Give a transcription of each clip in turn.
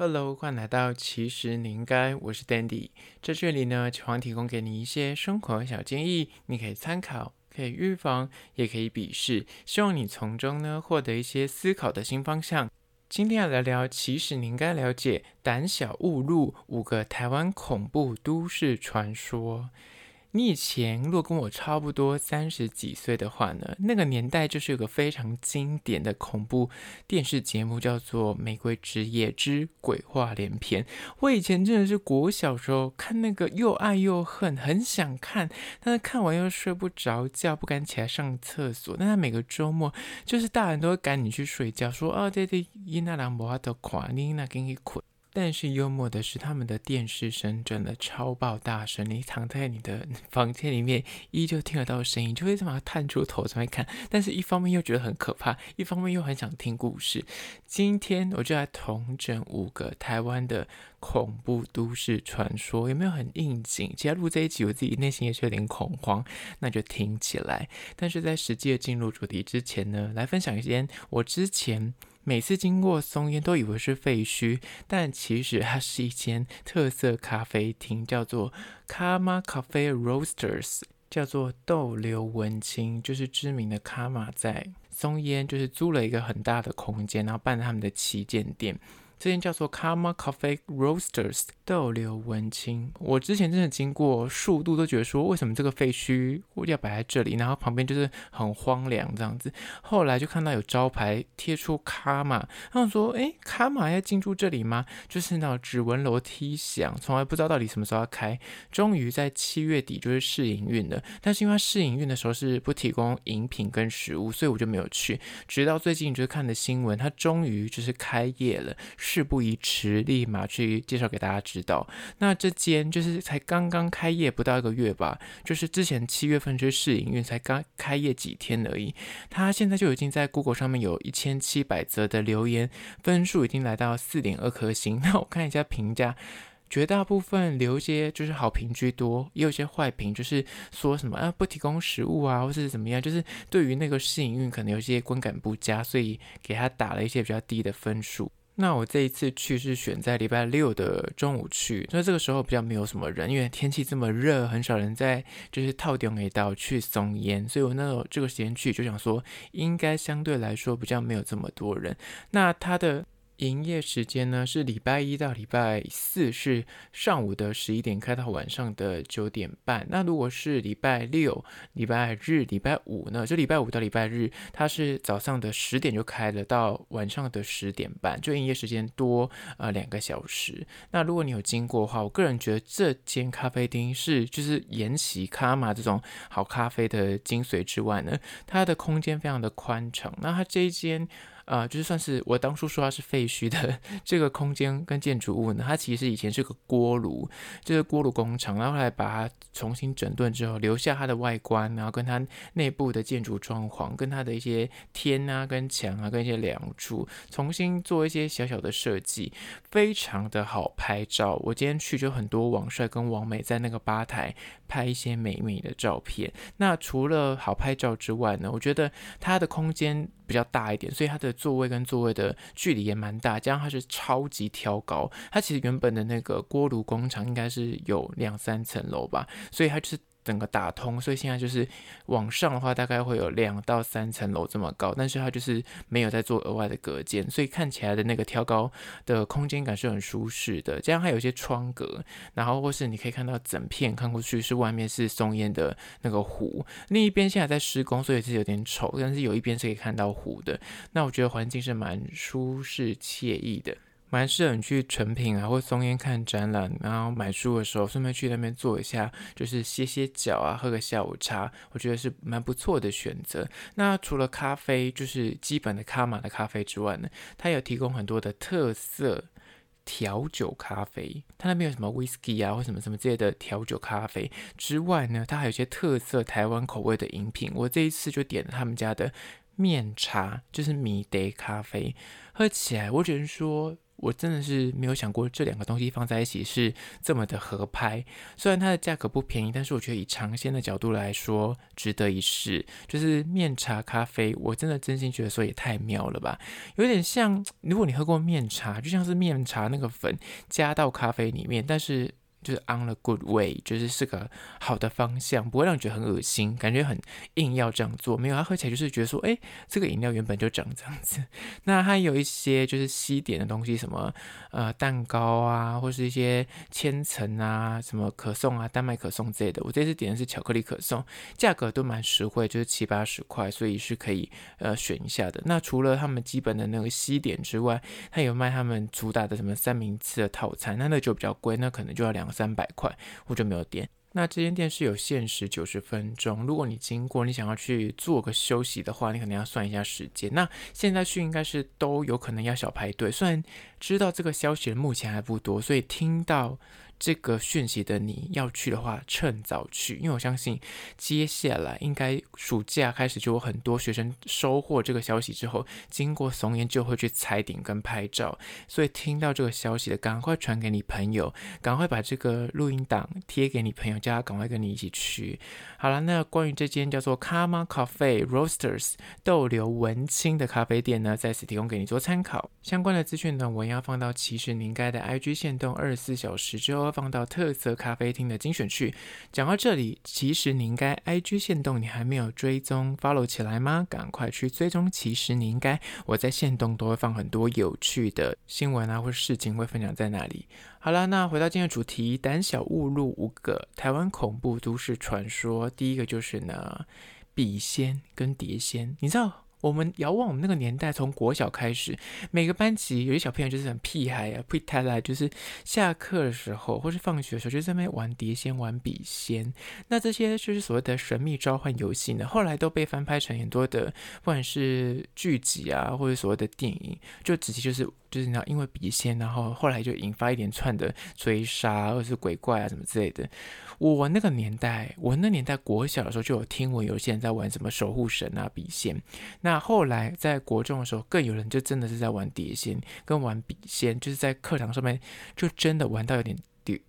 Hello，欢迎来到其实你应该，我是 Dandy，在这里呢，喜欢提供给你一些生活小建议，你可以参考，可以预防，也可以鄙视，希望你从中呢获得一些思考的新方向。今天要来聊，其实你应该了解，胆小误入五个台湾恐怖都市传说。你以前如果跟我差不多三十几岁的话呢，那个年代就是有个非常经典的恐怖电视节目，叫做《玫瑰之夜之鬼话连篇》。我以前真的是国小时候看那个又爱又恨，很想看，但是看完又睡不着觉，不敢起来上厕所。但是每个周末，就是大人都会赶你去睡觉，说啊，对对，伊那兰博的垮，你那给你捆。但是幽默的是，他们的电视声真的超爆大声，你躺在你的 房间里面，依旧听得到声音，就会这么探出头在那看。但是一方面又觉得很可怕，一方面又很想听故事。今天我就来统整五个台湾的恐怖都市传说，有没有很应景？其实录这一集，我自己内心也是有点恐慌，那就听起来。但是在实际的进入主题之前呢，来分享一些我之前。每次经过松烟都以为是废墟，但其实它是一间特色咖啡厅，叫做 Karma Cafe Roasters，叫做逗留文青，就是知名的卡玛在松烟，就是租了一个很大的空间，然后办他们的旗舰店。这间叫做 Karma Cafe Roasters 逗留文青。我之前真的经过数度都觉得说，为什么这个废墟要摆在这里？然后旁边就是很荒凉这样子。后来就看到有招牌贴出 Karma，然后说，诶，Karma 要进驻这里吗？就是那指纹楼梯响，从来不知道到底什么时候要开。终于在七月底就是试营运了，但是因为试营运的时候是不提供饮品跟食物，所以我就没有去。直到最近就是看的新闻，它终于就是开业了。事不宜迟，立马去介绍给大家知道。那这间就是才刚刚开业不到一个月吧，就是之前七月份去试营运，才刚开业几天而已。他现在就已经在 Google 上面有一千七百则的留言，分数已经来到四点二颗星。那我看一下评价，绝大部分留一些就是好评居多，也有些坏评，就是说什么啊不提供食物啊，或是怎么样，就是对于那个试营运可能有些观感不佳，所以给他打了一些比较低的分数。那我这一次去是选在礼拜六的中午去，所以这个时候比较没有什么人，因为天气这么热，很少人在就是透中一道去松烟，所以我那这个时间去就想说，应该相对来说比较没有这么多人。那它的。营业时间呢是礼拜一到礼拜四是上午的十一点开到晚上的九点半。那如果是礼拜六、礼拜日、礼拜五呢，就礼拜五到礼拜日，它是早上的十点就开了，到晚上的十点半，就营业时间多呃两个小时。那如果你有经过的话，我个人觉得这间咖啡厅是就是沿袭卡玛这种好咖啡的精髓之外呢，它的空间非常的宽敞。那它这一间。啊、就是算是我当初说它是废墟的 这个空间跟建筑物呢，它其实以前是个锅炉，就是锅炉工厂，然后来把它重新整顿之后，留下它的外观，然后跟它内部的建筑装潢，跟它的一些天啊、跟墙啊、跟一些梁柱，重新做一些小小的设计，非常的好拍照。我今天去就很多网帅跟网美在那个吧台拍一些美美的照片。那除了好拍照之外呢，我觉得它的空间比较大一点，所以它的座位跟座位的距离也蛮大，加上它是超级挑高，它其实原本的那个锅炉工厂应该是有两三层楼吧，所以它就是。整个打通，所以现在就是往上的话，大概会有两到三层楼这么高，但是它就是没有在做额外的隔间，所以看起来的那个挑高的空间感是很舒适的。这样还有一些窗格，然后或是你可以看到整片看过去是外面是松烟的那个湖，另一边现在在施工，所以是有点丑，但是有一边是可以看到湖的。那我觉得环境是蛮舒适惬意的。蛮适合你去成品啊，或松烟看展览，然后买书的时候顺便去那边坐一下，就是歇歇脚啊，喝个下午茶，我觉得是蛮不错的选择。那除了咖啡，就是基本的卡玛的咖啡之外呢，它有提供很多的特色调酒咖啡。它那边有什么 whisky 啊，或什么什么之类的调酒咖啡之外呢，它还有一些特色台湾口味的饮品。我这一次就点了他们家的面茶，就是米德咖啡，喝起来我只能说。我真的是没有想过这两个东西放在一起是这么的合拍。虽然它的价格不便宜，但是我觉得以尝鲜的角度来说，值得一试。就是面茶咖啡，我真的真心觉得说也太妙了吧，有点像如果你喝过面茶，就像是面茶那个粉加到咖啡里面，但是。就是 on the good way，就是是个好的方向，不会让你觉得很恶心，感觉很硬要这样做。没有，它喝起来就是觉得说，哎，这个饮料原本就长这样子。那它有一些就是西点的东西，什么呃蛋糕啊，或是一些千层啊，什么可颂啊，丹麦可颂之类的。我这次点的是巧克力可颂，价格都蛮实惠，就是七八十块，所以是可以呃选一下的。那除了他们基本的那个西点之外，它有卖他们主打的什么三明治的套餐，那那就比较贵，那可能就要两。三百块，我就没有点。那这间店是有限时九十分钟，如果你经过，你想要去做个休息的话，你可能要算一下时间。那现在去应该是都有可能要小排队，虽然知道这个消息目前还不多，所以听到。这个讯息的你要去的话，趁早去，因为我相信接下来应该暑假开始就有很多学生收获这个消息之后，经过松烟就会去踩点跟拍照，所以听到这个消息的，赶快传给你朋友，赶快把这个录音档贴给你朋友，叫他赶快跟你一起去。好了，那关于这间叫做 Karma Cafe Roasters 逗留文青的咖啡店呢，在此提供给你做参考。相关的资讯呢，我要放到其实你应该的 IG 限动二十四小时之后。放到特色咖啡厅的精选区。讲到这里，其实你应该 IG 限动，你还没有追踪 follow 起来吗？赶快去追踪。其实你应该，我在限动都会放很多有趣的新闻啊，或者事情会分享在那里。好了，那回到今天的主题，胆小勿入五个台湾恐怖都市传说。第一个就是呢，笔仙跟碟仙，你知道？我们遥望我们那个年代，从国小开始，每个班级有些小朋友就是很屁孩啊，屁太来，就是下课的时候或是放学的时候，就在那边玩碟仙、玩笔仙。那这些就是所谓的神秘召唤游戏呢，后来都被翻拍成很多的，不管是剧集啊，或者所谓的电影，就直接就是。就是你知道，因为笔仙，然后后来就引发一连串的追杀，或者是鬼怪啊什么之类的。我那个年代，我那年代国小的时候就有听闻有些人在玩什么守护神啊、笔仙。那那后来在国中的时候，更有人就真的是在玩碟仙跟玩笔仙，就是在课堂上面就真的玩到有点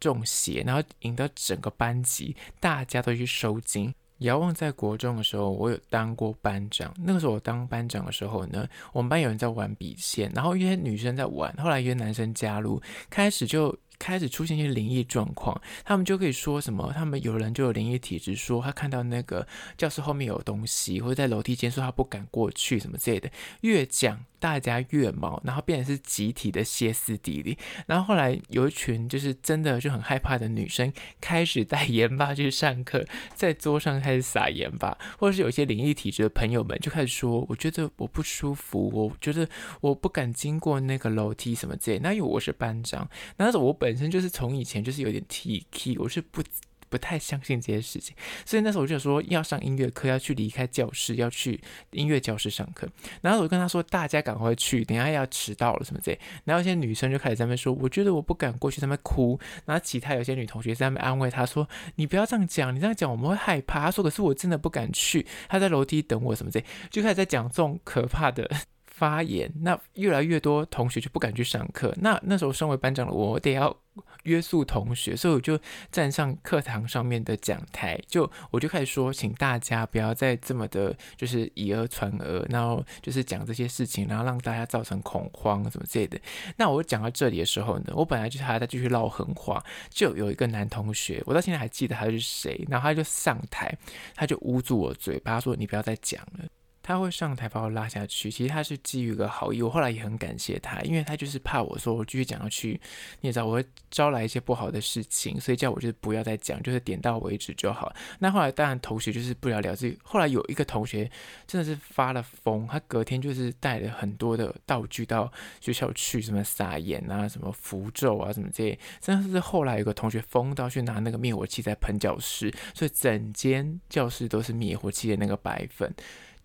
中邪，然后引得整个班级大家都去收惊。遥望在国中的时候，我有当过班长。那个时候我当班长的时候呢，我们班有人在玩笔仙，然后一些女生在玩，后来一些男生加入，开始就开始出现一些灵异状况。他们就可以说什么，他们有人就有灵异体质，说他看到那个教室后面有东西，或者在楼梯间说他不敢过去什么之类的。越讲。大家越毛，然后变成是集体的歇斯底里。然后后来有一群就是真的就很害怕的女生，开始带盐巴去上课，在桌上开始撒盐巴，或者是有些灵异体质的朋友们就开始说：“我觉得我不舒服，我觉得我不敢经过那个楼梯什么之类。”那因为我是班长，那时候我本本身就是从以前就是有点 T K，我是不。不太相信这些事情，所以那时候我就说要上音乐课，要去离开教室，要去音乐教室上课。然后我跟他说：“大家赶快去，等下要迟到了什么之类。”然后一些女生就开始在那边说：“我觉得我不敢过去。”在那边哭。然后其他有些女同学在那边安慰他说：“你不要这样讲，你这样讲我们会害怕。”他说：“可是我真的不敢去。”他在楼梯等我什么之类，就开始在讲这种可怕的。发言，那越来越多同学就不敢去上课。那那时候身为班长的我，得要约束同学，所以我就站上课堂上面的讲台，就我就开始说，请大家不要再这么的，就是以讹传讹，然后就是讲这些事情，然后让大家造成恐慌什么之类的。那我讲到这里的时候呢，我本来就是还在继续唠狠话，就有一个男同学，我到现在还记得他是谁，然后他就上台，他就捂住我嘴巴，说：“你不要再讲了。”他会上台把我拉下去，其实他是基于一个好意。我后来也很感谢他，因为他就是怕我说我继续讲下去，你也知道我会招来一些不好的事情，所以叫我就是不要再讲，就是点到为止就好。那后来当然同学就是不了了之。后来有一个同学真的是发了疯，他隔天就是带了很多的道具到学校去，什么撒盐啊，什么符咒啊，什么这些。真的是后来有个同学疯到去拿那个灭火器在喷教室，所以整间教室都是灭火器的那个白粉。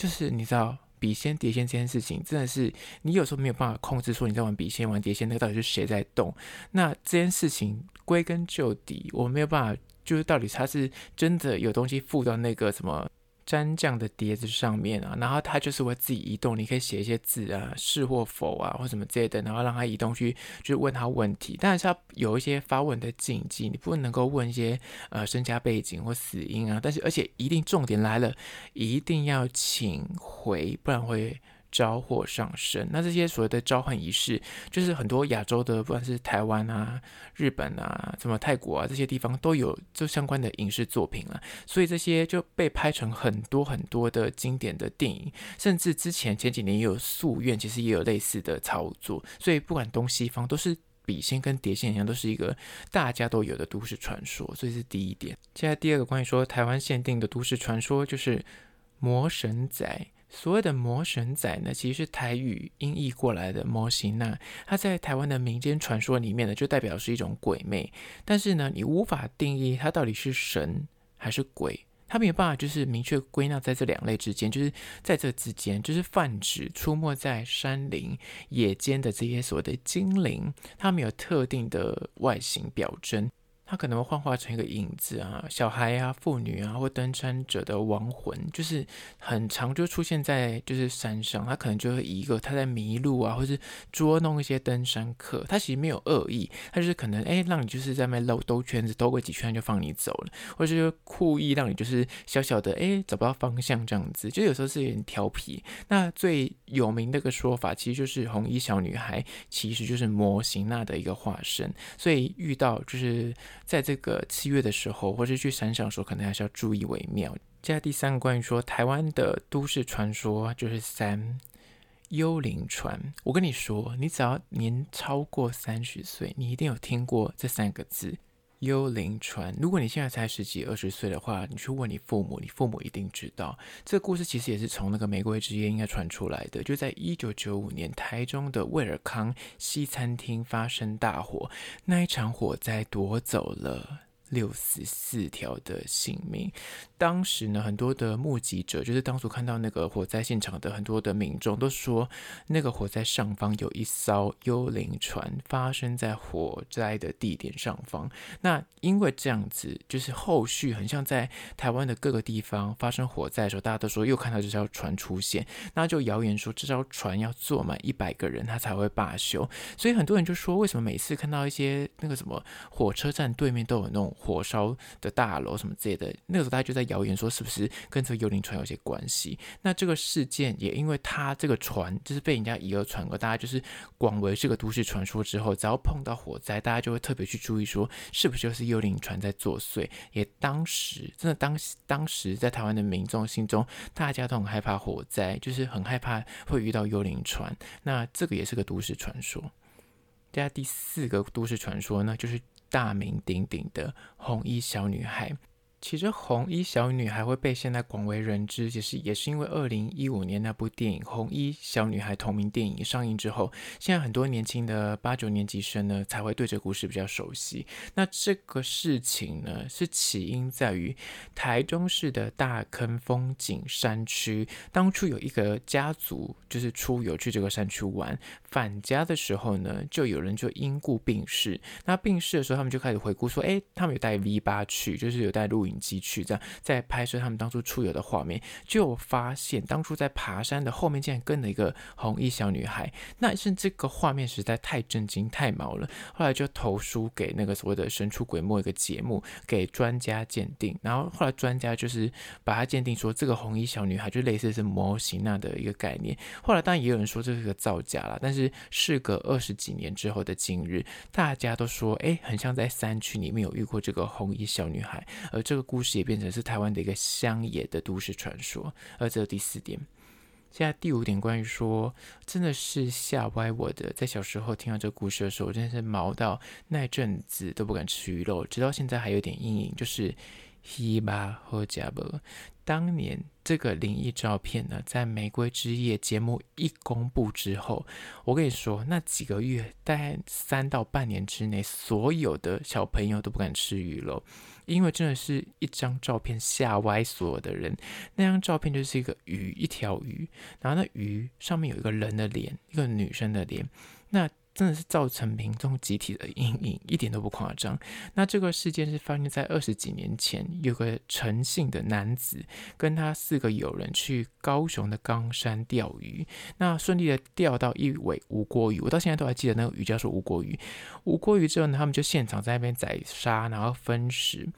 就是你知道笔仙碟仙这件事情，真的是你有时候没有办法控制，说你在玩笔仙玩碟仙，那个到底是谁在动？那这件事情归根究底，我没有办法，就是到底它是真的有东西附到那个什么蘸酱的碟子上面啊，然后它就是会自己移动，你可以写一些字啊，是或否啊，或什么之类的，然后让它移动去，就是问他问题。但是它有一些发问的禁忌，你不能够问一些呃身家背景或死因啊。但是而且一定重点来了，一定要请回，不然会。招祸上身，那这些所谓的召唤仪式，就是很多亚洲的，不管是台湾啊、日本啊、什么泰国啊这些地方都有就相关的影视作品了，所以这些就被拍成很多很多的经典的电影，甚至之前前几年也有夙愿，其实也有类似的操作，所以不管东西方都是笔仙跟碟仙一样，都是一个大家都有的都市传说，所以是第一点。接下来第二个关于说台湾限定的都市传说就是魔神仔。所谓的魔神仔呢，其实是台语音译过来的魔神仔。它在台湾的民间传说里面呢，就代表是一种鬼魅。但是呢，你无法定义它到底是神还是鬼，它没有办法就是明确归纳在这两类之间，就是在这之间，就是泛指出没在山林野间的这些所谓的精灵，它没有特定的外形表征。他可能会幻化成一个影子啊，小孩啊、妇女啊，或登山者的亡魂，就是很常就出现在就是山上。他可能就会一个他在迷路啊，或是捉弄一些登山客。他其实没有恶意，他就是可能哎，让你就是在那兜兜圈子，兜个几圈就放你走了，或者是故意让你就是小小的哎找不到方向这样子。就有时候是有点调皮。那最有名的一个说法，其实就是红衣小女孩，其实就是魔神仔的一个化身。所以遇到就是。在这个七月的时候，或者去山上的时候，可能还是要注意为妙。接下来第三个关于说台湾的都市传说，就是三幽灵船。我跟你说，你只要年超过三十岁，你一定有听过这三个字。幽灵船。如果你现在才十几二十岁的话，你去问你父母，你父母一定知道。这个故事其实也是从那个《玫瑰之夜》应该传出来的。就在一九九五年，台中的威尔康西餐厅发生大火，那一场火灾夺走了六十四条的性命。当时呢，很多的目击者，就是当初看到那个火灾现场的很多的民众，都说那个火灾上方有一艘幽灵船，发生在火灾的地点上方。那因为这样子，就是后续很像在台湾的各个地方发生火灾的时候，大家都说又看到这艘船出现，那就谣言说这艘船要坐满一百个人，它才会罢休。所以很多人就说，为什么每次看到一些那个什么火车站对面都有那种火烧的大楼什么之类的，那个时候大家就在。谣言说是不是跟这个幽灵船有些关系？那这个事件也因为它这个船就是被人家以讹传讹，大家就是广为这个都市传说之后，只要碰到火灾，大家就会特别去注意说是不是就是幽灵船在作祟。也当时真的当当时在台湾的民众心中，大家都很害怕火灾，就是很害怕会遇到幽灵船。那这个也是个都市传说。接下来第四个都市传说呢，就是大名鼎鼎的红衣小女孩。其实红衣小女孩会被现在广为人知，其实也是因为二零一五年那部电影《红衣小女孩》同名电影上映之后，现在很多年轻的八九年级生呢才会对这个故事比较熟悉。那这个事情呢，是起因在于台中市的大坑风景山区，当初有一个家族就是出游去这个山区玩，返家的时候呢，就有人就因故病逝。那病逝的时候，他们就开始回顾说，哎，他们有带 V 八去，就是有带录影。影机去这样在拍摄他们当初出游的画面，就发现当初在爬山的后面竟然跟了一个红衣小女孩，那是这个画面实在太震惊太毛了。后来就投书给那个所谓的神出鬼没一个节目，给专家鉴定，然后后来专家就是把它鉴定说这个红衣小女孩就类似是模型那的一个概念。后来当然也有人说这是个造假了，但是事隔二十几年之后的今日，大家都说哎，很像在山区里面有遇过这个红衣小女孩，而这个。故事也变成是台湾的一个乡野的都市传说，而这第四点。现在第五点，关于说真的是吓歪我的，在小时候听到这个故事的时候，我真的是毛到那阵子都不敢吃鱼肉，直到现在还有点阴影，就是。希巴和加伯，当年这个灵异照片呢，在《玫瑰之夜》节目一公布之后，我跟你说，那几个月，大概三到半年之内，所有的小朋友都不敢吃鱼了，因为真的是一张照片吓歪所有的人。那张照片就是一个鱼，一条鱼，然后那鱼上面有一个人的脸，一个女生的脸。那真的是造成民众集体的阴影，一点都不夸张。那这个事件是发生在二十几年前，有个陈姓的男子跟他四个友人去高雄的冈山钓鱼，那顺利的钓到一尾吴郭鱼，我到现在都还记得那个鱼叫做吴郭鱼。吴郭鱼之后呢，他们就现场在那边宰杀，然后分食，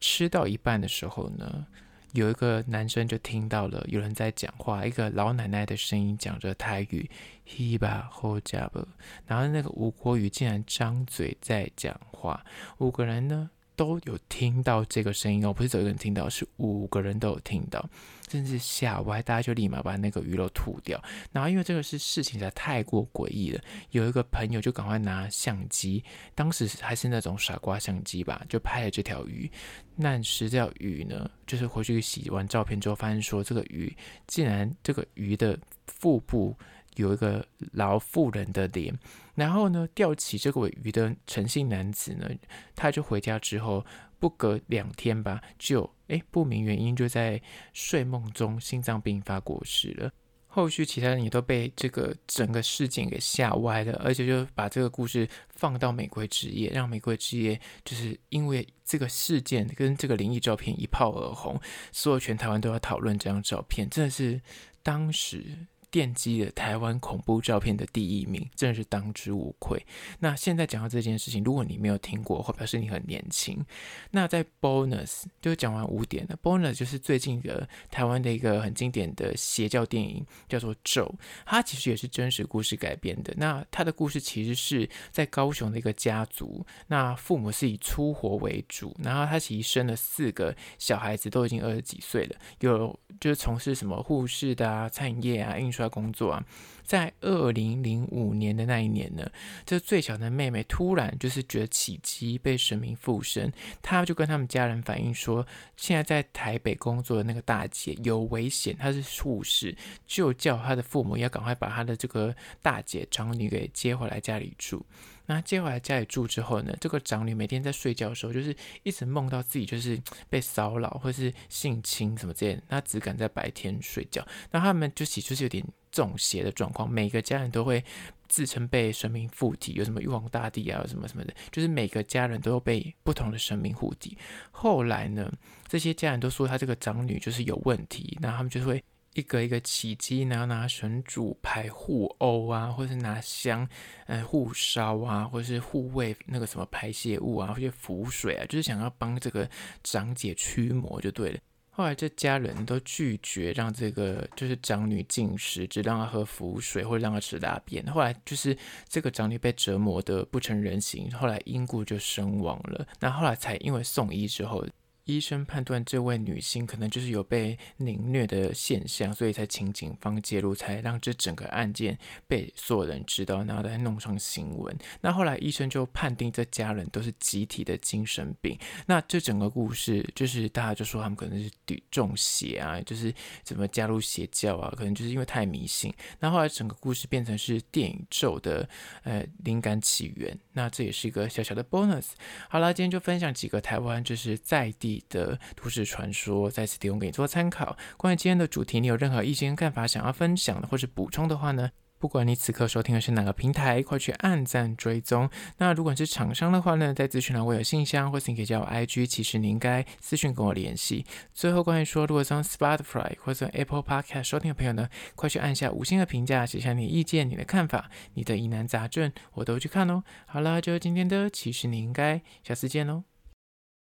吃到一半的时候呢。有一个男生就听到了有人在讲话，一个老奶奶的声音讲着台语，希巴后加布，然后那个吴国语竟然张嘴在讲话，五个人呢，都有听到这个声音哦，不是只有一个人听到，是五个人都有听到，甚至吓歪，大家就立马把那个鱼肉吐掉。然后因为这个是事情实在太过诡异了，有一个朋友就赶快拿相机，当时还是那种傻瓜相机吧，就拍了这条鱼。那时这条鱼呢，就是回去洗完照片之后，发现说这个鱼竟然这个鱼的腹部。有一个老妇人的脸，然后呢，钓起这个尾鱼的陈姓男子呢，他就回家之后，不隔两天吧，就诶不明原因就在睡梦中心脏病发过世了。后续其他人也都被这个整个事件给吓歪了，而且就把这个故事放到美国之夜，让美国之夜就是因为这个事件跟这个灵异照片一炮而红，所有全台湾都要讨论这张照片，真的是当时。奠基了台湾恐怖照片的第一名，真的是当之无愧。那现在讲到这件事情，如果你没有听过，或表示你很年轻。那在 bonus 就讲完五点了，bonus 就是最近的台湾的一个很经典的邪教电影，叫做《咒》，它其实也是真实故事改编的。那它的故事其实是在高雄的一个家族，那父母是以粗活为主，然后他其实生了四个小孩子，都已经二十几岁了，有就是从事什么护士的啊、餐饮业啊、要。工作啊，在二零零五年的那一年呢，这最小的妹妹突然就是觉得奇迹，被神明附身，她就跟他们家人反映说，现在在台北工作的那个大姐有危险，她是护士，就叫她的父母要赶快把她的这个大姐长女给接回来家里住。那接回来家里住之后呢，这个长女每天在睡觉的时候，就是一直梦到自己就是被骚扰或是性侵什么之类的。她只敢在白天睡觉。那他们就其实就是有点中邪的状况，每个家人都会自称被神明附体，有什么玉皇大帝啊，什么什么的，就是每个家人都被不同的神明附体。后来呢，这些家人都说他这个长女就是有问题，那他们就会。一个一个起乩，然后拿神主牌互殴啊，或是拿香呃互烧啊，或是护卫那个什么排泄物啊，或者符水啊，就是想要帮这个长姐驱魔就对了。后来这家人都拒绝让这个就是长女进食，只让她喝符水或者让她吃大便。后来就是这个长女被折磨得不成人形，后来因故就身亡了。那后来才因为送医之后。医生判断这位女性可能就是有被凌虐的现象，所以才请警方介入，才让这整个案件被所有人知道，然后再弄上新闻。那后来医生就判定这家人都是集体的精神病。那这整个故事就是大家就说他们可能是中邪啊，就是怎么加入邪教啊，可能就是因为太迷信。那后来整个故事变成是电影咒的呃灵感起源。那这也是一个小小的 bonus。好了，今天就分享几个台湾就是在地。的都市传说在此提供给你做参考。关于今天的主题，你有任何意见看法想要分享的或是补充的话呢？不管你此刻收听的是哪个平台，快去按赞追踪。那如果你是厂商的话呢，在资讯栏我有信箱，或是你可以加我 IG，其实你应该私讯跟我联系。最后关于说，如果从 Spotify 或者 Apple Podcast 收听的朋友呢，快去按下五星的评价，写下你的意见、你的看法、你的疑难杂症，我都去看哦。好了，就是今天的，其实你应该下次见喽。